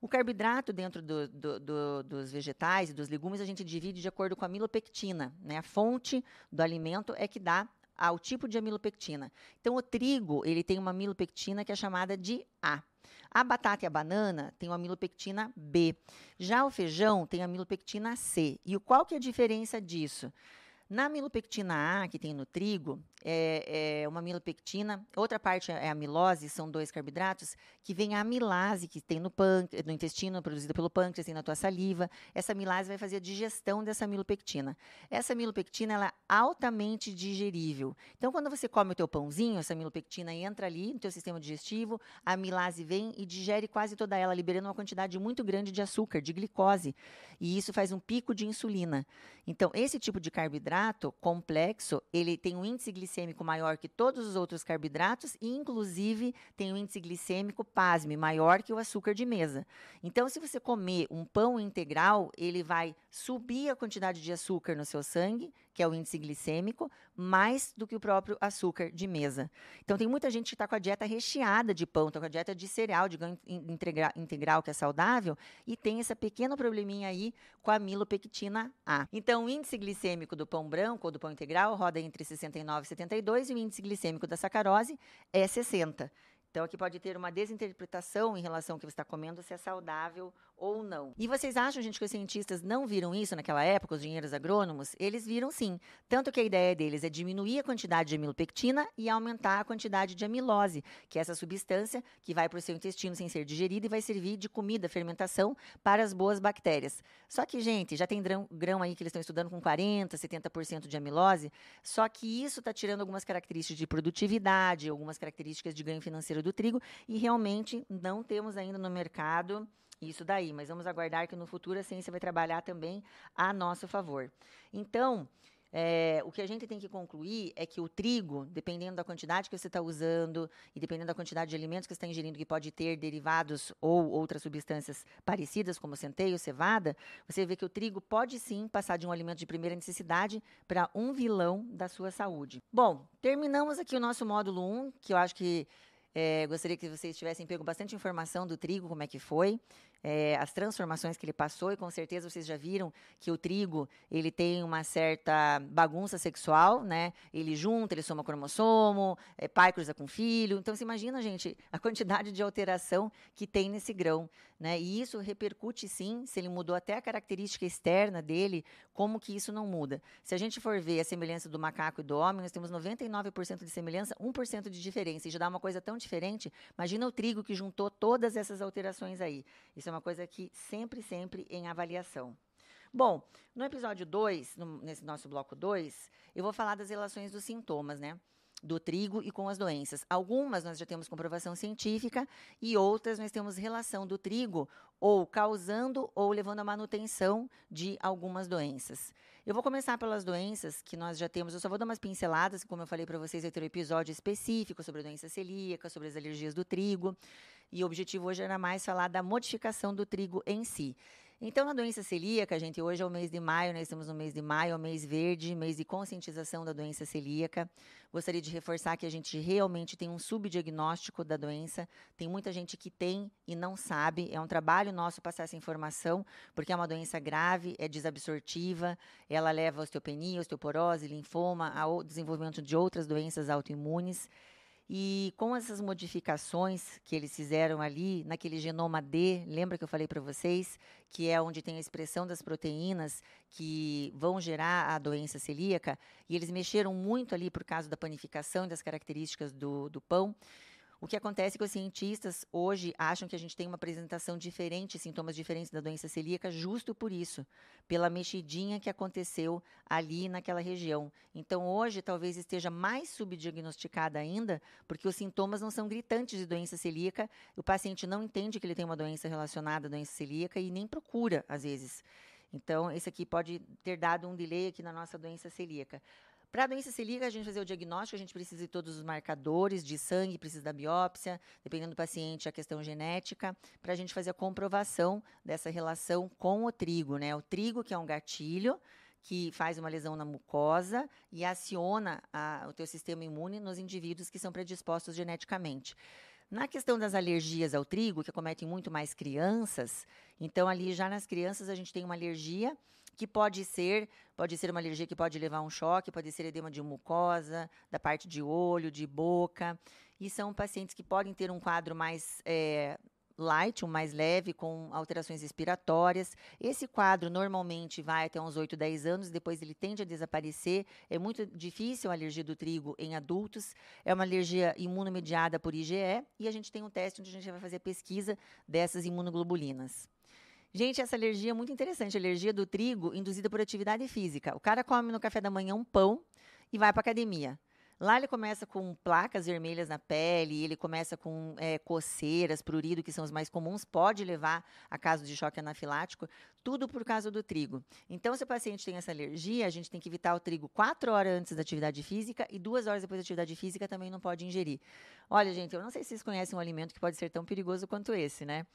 O carboidrato dentro do, do, do, dos vegetais e dos legumes a gente divide de acordo com a milopectina. Né? A fonte do alimento é que dá ao tipo de amilopectina. Então, o trigo ele tem uma amilopectina que é chamada de A. A batata e a banana têm uma amilopectina B. Já o feijão tem a amilopectina C. E qual que é a diferença disso? Na milopectina A, que tem no trigo, é, é, uma milopectina. Outra parte é a amilose, são dois carboidratos, que vem a amilase, que tem no, pâncreas, no intestino, produzida pelo pâncreas, tem na tua saliva. Essa amilase vai fazer a digestão dessa milopectina. Essa milopectina ela é altamente digerível. Então, quando você come o teu pãozinho, essa milopectina entra ali no teu sistema digestivo, a amilase vem e digere quase toda ela, liberando uma quantidade muito grande de açúcar, de glicose. E isso faz um pico de insulina. Então, esse tipo de carboidrato complexo, ele tem um índice glicêmico maior que todos os outros carboidratos e, inclusive, tem um índice glicêmico, pasme, maior que o açúcar de mesa. Então, se você comer um pão integral, ele vai subir a quantidade de açúcar no seu sangue, que é o índice glicêmico, mais do que o próprio açúcar de mesa. Então, tem muita gente que está com a dieta recheada de pão, está com a dieta de cereal, de ganho integral, que é saudável, e tem esse pequeno probleminha aí com a milopectina A. Então, o índice glicêmico do pão branco ou do pão integral roda entre 69 e 72, e o índice glicêmico da sacarose é 60. Então, aqui pode ter uma desinterpretação em relação ao que você está comendo, se é saudável ou não. E vocês acham, gente, que os cientistas não viram isso naquela época, os engenheiros agrônomos? Eles viram sim. Tanto que a ideia deles é diminuir a quantidade de amilopectina e aumentar a quantidade de amilose, que é essa substância que vai para o seu intestino sem ser digerida e vai servir de comida, fermentação para as boas bactérias. Só que, gente, já tem grão, grão aí que eles estão estudando com 40%, 70% de amilose, só que isso está tirando algumas características de produtividade, algumas características de ganho financeiro do trigo e realmente não temos ainda no mercado isso daí, mas vamos aguardar que no futuro a ciência vai trabalhar também a nosso favor. Então, é, o que a gente tem que concluir é que o trigo, dependendo da quantidade que você está usando e dependendo da quantidade de alimentos que você está ingerindo, que pode ter derivados ou outras substâncias parecidas, como centeio, cevada, você vê que o trigo pode sim passar de um alimento de primeira necessidade para um vilão da sua saúde. Bom, terminamos aqui o nosso módulo 1, que eu acho que é, gostaria que vocês tivessem pego bastante informação do trigo, como é que foi é, as transformações que ele passou e com certeza vocês já viram que o trigo ele tem uma certa bagunça sexual, né? Ele junta, ele soma cromossomo, é, pai cruza com filho. Então você imagina, gente, a quantidade de alteração que tem nesse grão, né? E isso repercute sim, se ele mudou até a característica externa dele, como que isso não muda. Se a gente for ver a semelhança do macaco e do homem, nós temos 99% de semelhança, 1% de diferença. E já dá uma coisa tão diferente. Imagina o trigo que juntou todas essas alterações aí. Isso é uma coisa que sempre, sempre em avaliação. Bom, no episódio 2, nesse nosso bloco 2, eu vou falar das relações dos sintomas, né? Do trigo e com as doenças. Algumas nós já temos comprovação científica e outras nós temos relação do trigo ou causando ou levando à manutenção de algumas doenças. Eu vou começar pelas doenças que nós já temos. Eu só vou dar umas pinceladas, como eu falei para vocês, vai ter um episódio específico sobre a doença celíaca, sobre as alergias do trigo. E o objetivo hoje era mais falar da modificação do trigo em si. Então, na doença celíaca, gente, hoje é o mês de maio, nós estamos no mês de maio, é o mês verde, mês de conscientização da doença celíaca. Gostaria de reforçar que a gente realmente tem um subdiagnóstico da doença. Tem muita gente que tem e não sabe. É um trabalho nosso passar essa informação, porque é uma doença grave, é desabsortiva, ela leva a osteopenia, osteoporose, linfoma, ao desenvolvimento de outras doenças autoimunes. E com essas modificações que eles fizeram ali naquele genoma D, lembra que eu falei para vocês que é onde tem a expressão das proteínas que vão gerar a doença celíaca, e eles mexeram muito ali por causa da panificação e das características do, do pão. O que acontece é que os cientistas hoje acham que a gente tem uma apresentação diferente, sintomas diferentes da doença celíaca, justo por isso, pela mexidinha que aconteceu ali naquela região. Então, hoje, talvez esteja mais subdiagnosticada ainda, porque os sintomas não são gritantes de doença celíaca, o paciente não entende que ele tem uma doença relacionada à doença celíaca e nem procura, às vezes. Então, esse aqui pode ter dado um delay aqui na nossa doença celíaca. Para a doença celíaca, a gente fazer o diagnóstico, a gente precisa de todos os marcadores de sangue, precisa da biópsia, dependendo do paciente, a questão genética, para a gente fazer a comprovação dessa relação com o trigo, né? O trigo, que é um gatilho, que faz uma lesão na mucosa e aciona a, o teu sistema imune nos indivíduos que são predispostos geneticamente. Na questão das alergias ao trigo, que acometem muito mais crianças, então ali já nas crianças a gente tem uma alergia que pode ser, pode ser uma alergia que pode levar a um choque, pode ser edema de mucosa, da parte de olho, de boca, e são pacientes que podem ter um quadro mais é, light, um mais leve, com alterações respiratórias. Esse quadro normalmente vai até uns 8, 10 anos, depois ele tende a desaparecer. É muito difícil a alergia do trigo em adultos. É uma alergia imunomediada por IgE e a gente tem um teste onde a gente vai fazer pesquisa dessas imunoglobulinas. Gente, essa alergia é muito interessante. Alergia do trigo induzida por atividade física. O cara come no café da manhã um pão e vai para academia. Lá ele começa com placas vermelhas na pele, ele começa com é, coceiras, prurido, que são os mais comuns, pode levar a caso de choque anafilático, tudo por causa do trigo. Então, se o paciente tem essa alergia, a gente tem que evitar o trigo quatro horas antes da atividade física e duas horas depois da atividade física também não pode ingerir. Olha, gente, eu não sei se vocês conhecem um alimento que pode ser tão perigoso quanto esse, né?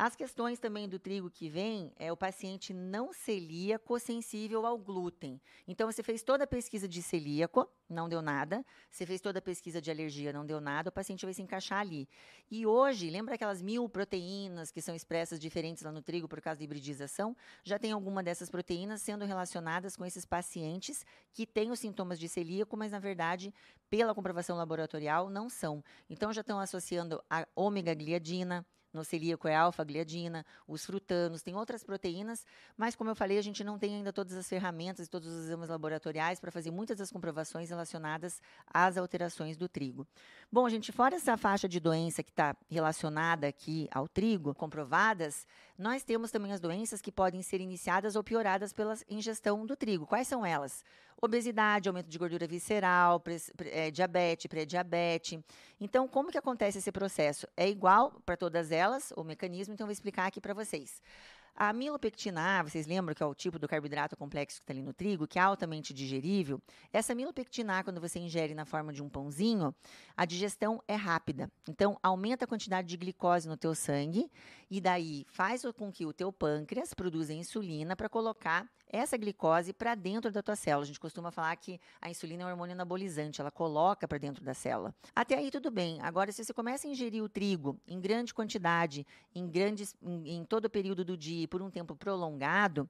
As questões também do trigo que vem é o paciente não celíaco sensível ao glúten. Então, você fez toda a pesquisa de celíaco, não deu nada. Você fez toda a pesquisa de alergia, não deu nada. O paciente vai se encaixar ali. E hoje, lembra aquelas mil proteínas que são expressas diferentes lá no trigo por causa da hibridização? Já tem alguma dessas proteínas sendo relacionadas com esses pacientes que têm os sintomas de celíaco, mas na verdade, pela comprovação laboratorial, não são. Então, já estão associando a ômega gliadina, no celíaco é alfa-gliadina, os frutanos, tem outras proteínas, mas como eu falei, a gente não tem ainda todas as ferramentas e todos os exames laboratoriais para fazer muitas das comprovações relacionadas às alterações do trigo. Bom, gente, fora essa faixa de doença que está relacionada aqui ao trigo, comprovadas, nós temos também as doenças que podem ser iniciadas ou pioradas pela ingestão do trigo. Quais são elas? Obesidade, aumento de gordura visceral, pre, pre, é, diabetes, pré-diabetes. Então, como que acontece esse processo? É igual para todas elas, o mecanismo, então eu vou explicar aqui para vocês. A milopectina A, vocês lembram que é o tipo do carboidrato complexo que está ali no trigo, que é altamente digerível? Essa milopectina A, quando você ingere na forma de um pãozinho, a digestão é rápida. Então, aumenta a quantidade de glicose no teu sangue e daí faz com que o teu pâncreas produza insulina para colocar essa glicose para dentro da tua célula. A gente costuma falar que a insulina é um hormônio anabolizante, ela coloca para dentro da célula. Até aí tudo bem. Agora, se você começa a ingerir o trigo em grande quantidade, em, grandes, em, em todo o período do dia, por um tempo prolongado,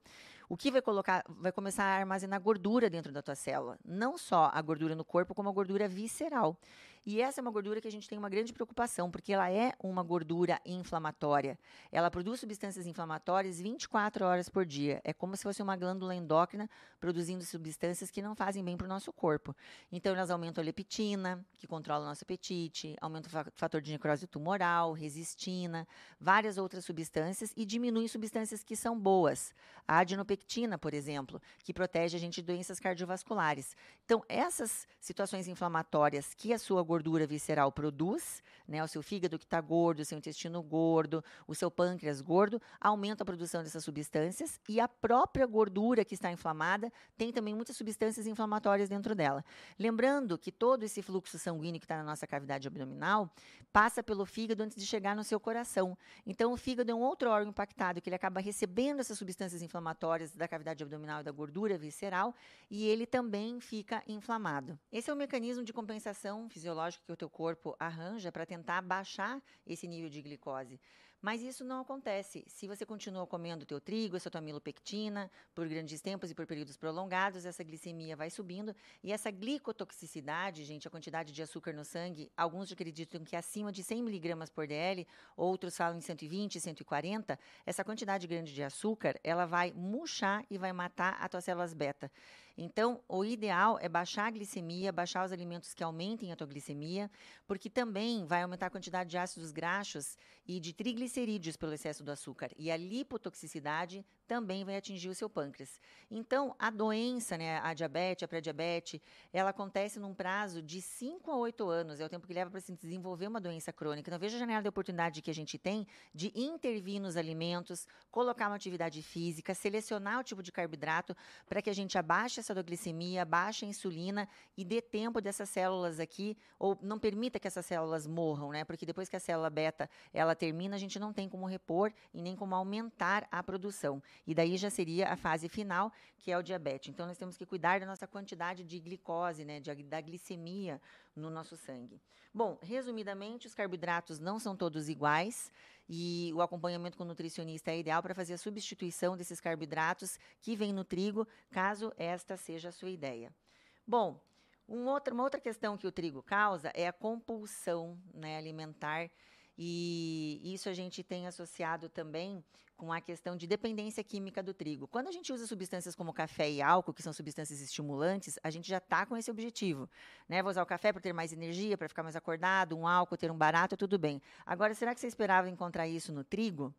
o que vai colocar, vai começar a armazenar gordura dentro da tua célula, não só a gordura no corpo, como a gordura visceral. E essa é uma gordura que a gente tem uma grande preocupação, porque ela é uma gordura inflamatória. Ela produz substâncias inflamatórias 24 horas por dia. É como se fosse uma glândula endócrina produzindo substâncias que não fazem bem para o nosso corpo. Então, elas aumentam a leptina, que controla o nosso apetite, aumenta o fator de necrose tumoral, resistina, várias outras substâncias e diminuem substâncias que são boas. A adenopectina, por exemplo, que protege a gente de doenças cardiovasculares. Então, essas situações inflamatórias que a sua gordura gordura visceral produz, né, o seu fígado que está gordo, o seu intestino gordo, o seu pâncreas gordo, aumenta a produção dessas substâncias e a própria gordura que está inflamada tem também muitas substâncias inflamatórias dentro dela. Lembrando que todo esse fluxo sanguíneo que está na nossa cavidade abdominal passa pelo fígado antes de chegar no seu coração. Então, o fígado é um outro órgão impactado que ele acaba recebendo essas substâncias inflamatórias da cavidade abdominal e da gordura visceral e ele também fica inflamado. Esse é o mecanismo de compensação fisiológica fisiológico que o teu corpo arranja para tentar baixar esse nível de glicose. Mas isso não acontece. Se você continua comendo teu trigo, essa tua milopectina, por grandes tempos e por períodos prolongados, essa glicemia vai subindo. E essa glicotoxicidade, gente, a quantidade de açúcar no sangue, alguns acreditam que é acima de 100 miligramas por DL, outros falam em 120, 140. Essa quantidade grande de açúcar, ela vai murchar e vai matar as tuas células beta. Então, o ideal é baixar a glicemia, baixar os alimentos que aumentem a tua glicemia, porque também vai aumentar a quantidade de ácidos graxos e de triglicerídeos pelo excesso do açúcar. E a lipotoxicidade também vai atingir o seu pâncreas. Então, a doença, né, a diabetes, a pré-diabetes, ela acontece num prazo de 5 a 8 anos, é o tempo que leva para se desenvolver uma doença crônica. Então, veja a janela de oportunidade que a gente tem de intervir nos alimentos, colocar uma atividade física, selecionar o tipo de carboidrato para que a gente abaixe essa glicemia, abaixe a insulina e dê tempo dessas células aqui, ou não permita que essas células morram, né? Porque depois que a célula beta ela termina, a gente não tem como repor e nem como aumentar a produção. E daí já seria a fase final, que é o diabetes. Então, nós temos que cuidar da nossa quantidade de glicose, né, de, da glicemia no nosso sangue. Bom, resumidamente, os carboidratos não são todos iguais e o acompanhamento com o nutricionista é ideal para fazer a substituição desses carboidratos que vêm no trigo, caso esta seja a sua ideia. Bom, um outro, uma outra questão que o trigo causa é a compulsão né, alimentar e isso a gente tem associado também com a questão de dependência química do trigo. Quando a gente usa substâncias como café e álcool, que são substâncias estimulantes, a gente já está com esse objetivo. Né? Vou usar o café para ter mais energia, para ficar mais acordado, um álcool, ter um barato, tudo bem. Agora, será que você esperava encontrar isso no trigo?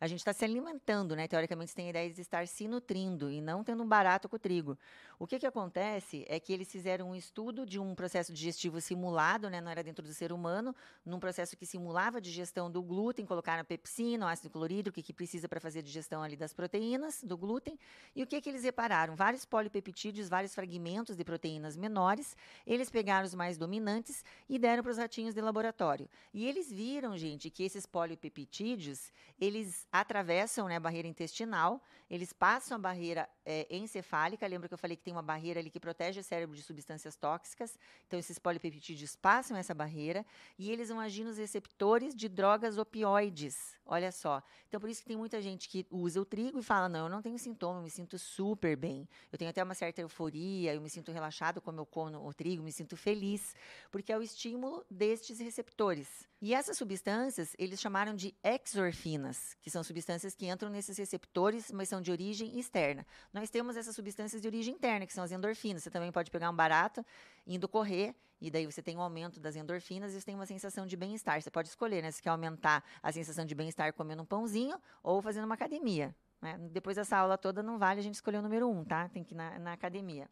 A gente está se alimentando, né? Teoricamente, você tem a ideia de estar se nutrindo e não tendo um barato com o trigo. O que, que acontece é que eles fizeram um estudo de um processo digestivo simulado, né? Não era dentro do ser humano, num processo que simulava a digestão do glúten, colocaram pepsina, o ácido clorídrico, que, que precisa para fazer a digestão ali das proteínas do glúten. E o que, que eles repararam? Vários polipeptídeos, vários fragmentos de proteínas menores. Eles pegaram os mais dominantes e deram para os ratinhos de laboratório. E eles viram, gente, que esses polipeptídeos, eles atravessam né, a barreira intestinal, eles passam a barreira é, encefálica. Lembra que eu falei que tem uma barreira ali que protege o cérebro de substâncias tóxicas? Então, esses polipeptídeos passam essa barreira e eles vão agir nos receptores de drogas opioides. Olha só. Então, por isso que tem muita gente que usa o trigo e fala: não, eu não tenho sintoma, eu me sinto super bem. Eu tenho até uma certa euforia, eu me sinto relaxado quando eu como o trigo, me sinto feliz, porque é o estímulo destes receptores. E essas substâncias, eles chamaram de exorfinas, que são substâncias que entram nesses receptores, mas são de origem externa. Nós temos essas substâncias de origem interna, que são as endorfinas. Você também pode pegar um barato indo correr, e daí você tem um aumento das endorfinas e você tem uma sensação de bem-estar. Você pode escolher, né? Se quer aumentar a sensação de bem-estar comendo um pãozinho ou fazendo uma academia. Né? Depois dessa aula toda, não vale a gente escolher o número um, tá? Tem que ir na, na academia.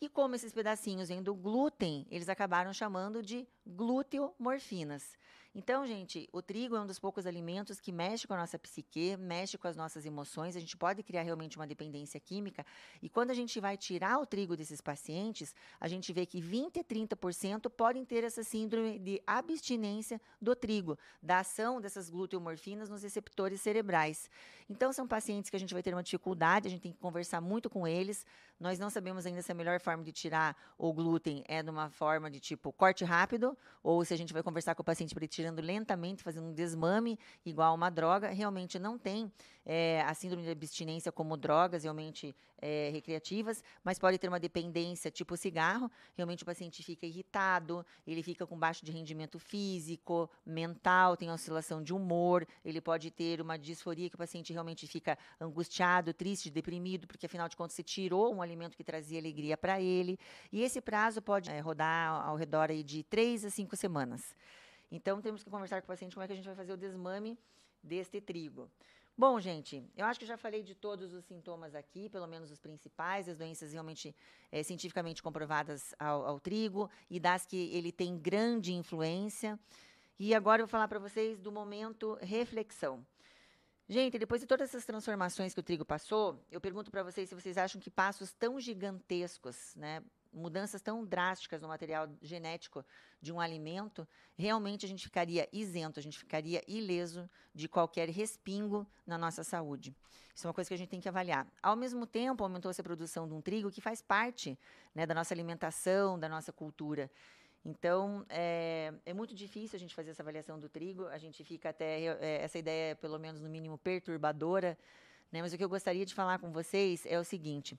E como esses pedacinhos vêm do glúten, eles acabaram chamando de gluteomorfinas. Então, gente, o trigo é um dos poucos alimentos que mexe com a nossa psique, mexe com as nossas emoções. A gente pode criar realmente uma dependência química. E quando a gente vai tirar o trigo desses pacientes, a gente vê que 20 a 30% podem ter essa síndrome de abstinência do trigo, da ação dessas gluteomorfinas nos receptores cerebrais. Então, são pacientes que a gente vai ter uma dificuldade, a gente tem que conversar muito com eles. Nós não sabemos ainda se a melhor forma de tirar o glúten é de uma forma de tipo corte rápido, ou se a gente vai conversar com o paciente para ele tirar tirando lentamente, fazendo um desmame igual uma droga, realmente não tem é, a síndrome de abstinência como drogas realmente é, recreativas, mas pode ter uma dependência tipo cigarro. Realmente o paciente fica irritado, ele fica com baixo de rendimento físico, mental, tem oscilação de humor, ele pode ter uma disforia que o paciente realmente fica angustiado, triste, deprimido, porque afinal de contas se tirou um alimento que trazia alegria para ele. E esse prazo pode é, rodar ao redor aí de três a cinco semanas. Então, temos que conversar com o paciente como é que a gente vai fazer o desmame deste trigo. Bom, gente, eu acho que já falei de todos os sintomas aqui, pelo menos os principais, as doenças realmente é, cientificamente comprovadas ao, ao, trigo e das que ele tem grande influência. E agora eu vou falar para vocês do momento reflexão. Gente, depois de todas essas transformações que o trigo passou, eu pergunto para vocês se vocês acham que passos tão gigantescos, né, mudanças tão drásticas no material genético de um alimento, realmente a gente ficaria isento, a gente ficaria ileso de qualquer respingo na nossa saúde. Isso é uma coisa que a gente tem que avaliar. Ao mesmo tempo, aumentou-se a produção de um trigo que faz parte né, da nossa alimentação, da nossa cultura. Então, é, é, muito difícil a gente fazer essa avaliação do trigo. A gente fica até. É, essa ideia é, pelo menos, no mínimo, perturbadora. Né? Mas o que eu gostaria de falar com vocês é o seguinte: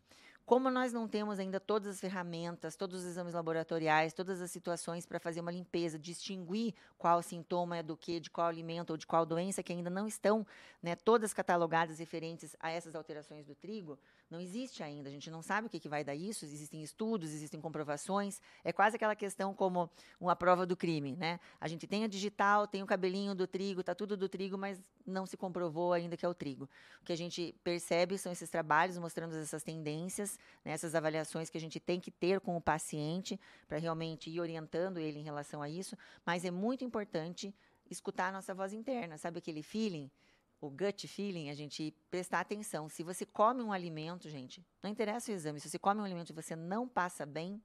como nós não temos ainda todas as ferramentas, todos os exames laboratoriais, todas as situações para fazer uma limpeza, distinguir qual sintoma é do que, de qual alimento ou de qual doença, que ainda não estão né, todas catalogadas referentes a essas alterações do trigo, não existe ainda. A gente não sabe o que, que vai dar isso. Existem estudos, existem comprovações. É quase aquela questão como uma prova do crime, né? A gente tem a digital, tem o cabelinho do trigo, tá tudo do trigo, mas não se comprovou ainda que é o trigo. O que a gente percebe são esses trabalhos mostrando essas tendências, né, essas avaliações que a gente tem que ter com o paciente para realmente ir orientando ele em relação a isso. Mas é muito importante escutar a nossa voz interna, sabe aquele feeling? O gut feeling, a gente prestar atenção. Se você come um alimento, gente, não interessa o exame, se você come um alimento e você não passa bem,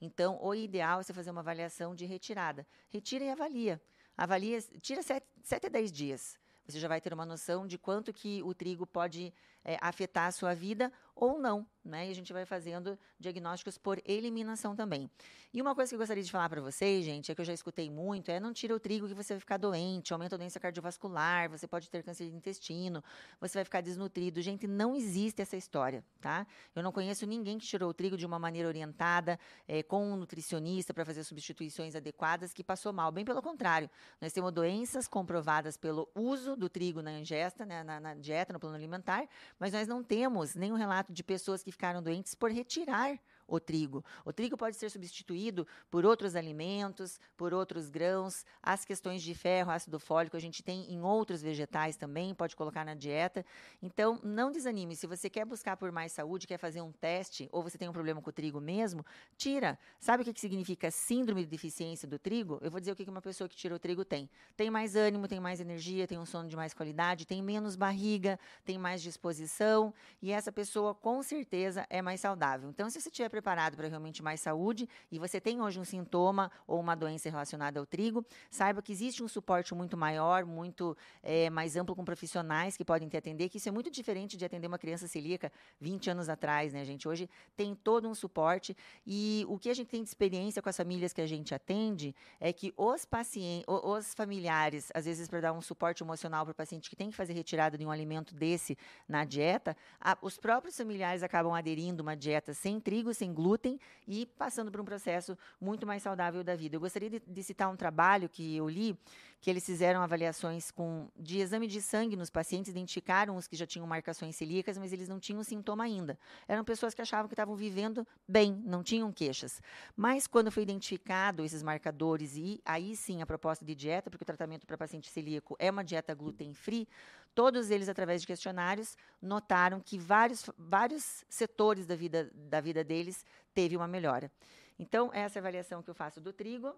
então o ideal é você fazer uma avaliação de retirada. Retira e avalia. Avalia, tira 7, 7 a 10 dias. Você já vai ter uma noção de quanto que o trigo pode é, afetar a sua vida ou não, né? E a gente vai fazendo diagnósticos por eliminação também. E uma coisa que eu gostaria de falar para vocês, gente, é que eu já escutei muito, é não tira o trigo que você vai ficar doente, aumenta a doença cardiovascular, você pode ter câncer de intestino, você vai ficar desnutrido. Gente, não existe essa história, tá? Eu não conheço ninguém que tirou o trigo de uma maneira orientada, é, com um nutricionista para fazer substituições adequadas, que passou mal. Bem pelo contrário, nós temos doenças comprovadas pelo uso do trigo na ingesta, né, na, na dieta, no plano alimentar, mas nós não temos nenhum relato de pessoas que ficaram doentes por retirar o trigo. O trigo pode ser substituído por outros alimentos, por outros grãos. As questões de ferro, ácido fólico, a gente tem em outros vegetais também, pode colocar na dieta. Então, não desanime. Se você quer buscar por mais saúde, quer fazer um teste, ou você tem um problema com o trigo mesmo, tira. Sabe o que, significa síndrome de deficiência do trigo? Eu vou dizer o que uma pessoa que tira o trigo tem. Tem mais ânimo, tem mais energia, tem um sono de mais qualidade, tem menos barriga, tem mais disposição, e essa pessoa com certeza é mais saudável. Então, se você tiver preparado para realmente mais saúde e você tem hoje um sintoma ou uma doença relacionada ao trigo, saiba que existe um suporte muito maior, muito é, mais amplo com profissionais que podem te atender, que isso é muito diferente de atender uma criança celíaca 20 anos atrás, né, gente? Hoje tem todo um suporte e o que a gente tem de experiência com as famílias que a gente atende é que os pacientes, os familiares, às vezes para dar um suporte emocional para o paciente que tem que fazer retirada de um alimento desse na dieta, a, os próprios familiares acabam aderindo uma dieta sem trigo, sem glúten e passando por um processo muito mais saudável da vida. Eu gostaria de, de citar um trabalho que eu li, que eles fizeram avaliações com, de exame de sangue nos pacientes, identificaram os que já tinham marcações celíacas, mas eles não tinham sintoma ainda. Eram pessoas que achavam que estavam vivendo bem, não tinham queixas. Mas quando foi identificado esses marcadores e aí sim a proposta de dieta, porque o tratamento para paciente celíaco é uma dieta gluten free, todos eles através de questionários notaram que vários, vários setores da vida, da vida deles teve uma melhora. Então, essa é a avaliação que eu faço do trigo.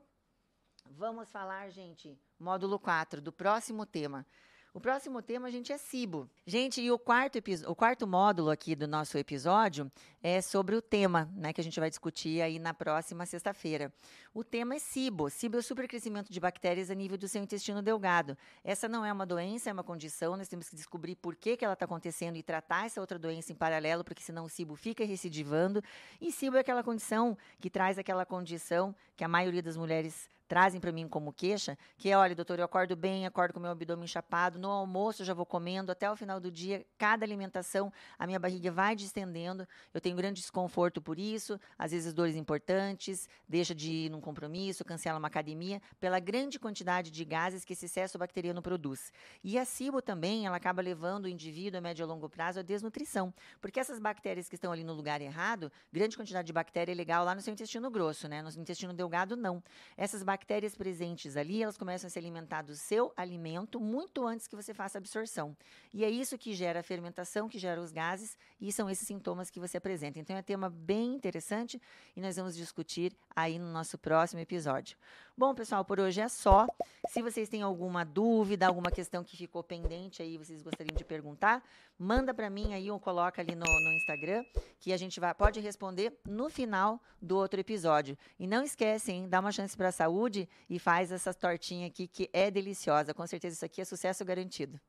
Vamos falar, gente, módulo 4, do próximo tema. O próximo tema, gente, é SIBO. Gente, e o quarto, o quarto módulo aqui do nosso episódio é sobre o tema, né, que a gente vai discutir aí na próxima sexta-feira. O tema é SIBO. SIBO é o supercrescimento de bactérias a nível do seu intestino delgado. Essa não é uma doença, é uma condição. Nós temos que descobrir por que, que ela está acontecendo e tratar essa outra doença em paralelo, porque senão o SIBO fica recidivando. E SIBO é aquela condição que traz aquela condição que a maioria das mulheres trazem para mim como queixa, que é, olha, doutor, eu acordo bem, acordo com meu abdômen chapado, no almoço eu já vou comendo, até o final do dia, cada alimentação, a minha barriga vai distendendo, eu tenho grande desconforto por isso, às vezes dores importantes, deixa de ir num compromisso, cancela uma academia, pela grande quantidade de gases que esse excesso bacteriano produz. E a SIBO também, ela acaba levando o indivíduo a médio e longo prazo à desnutrição, porque essas bactérias que estão ali no lugar errado, grande quantidade de bactéria é legal lá no seu intestino grosso, né? No intestino delgado, não. Essas bactérias presentes ali, elas começam a se alimentar do seu alimento muito antes que você faça a absorção. E é isso que gera a fermentação, que gera os gases, e são esses sintomas que você apresenta. Então é um tema bem interessante e nós vamos discutir aí no nosso próximo episódio. Bom, pessoal, por hoje é só. Se vocês têm alguma dúvida, alguma questão que ficou pendente aí, vocês gostariam de perguntar, manda para mim aí ou coloca ali no, no, Instagram, que a gente vai, pode responder no final do outro episódio. E não esquecem, dá uma chance para a saúde e faz essa tortinha aqui que é deliciosa. Com certeza isso aqui é sucesso garantido.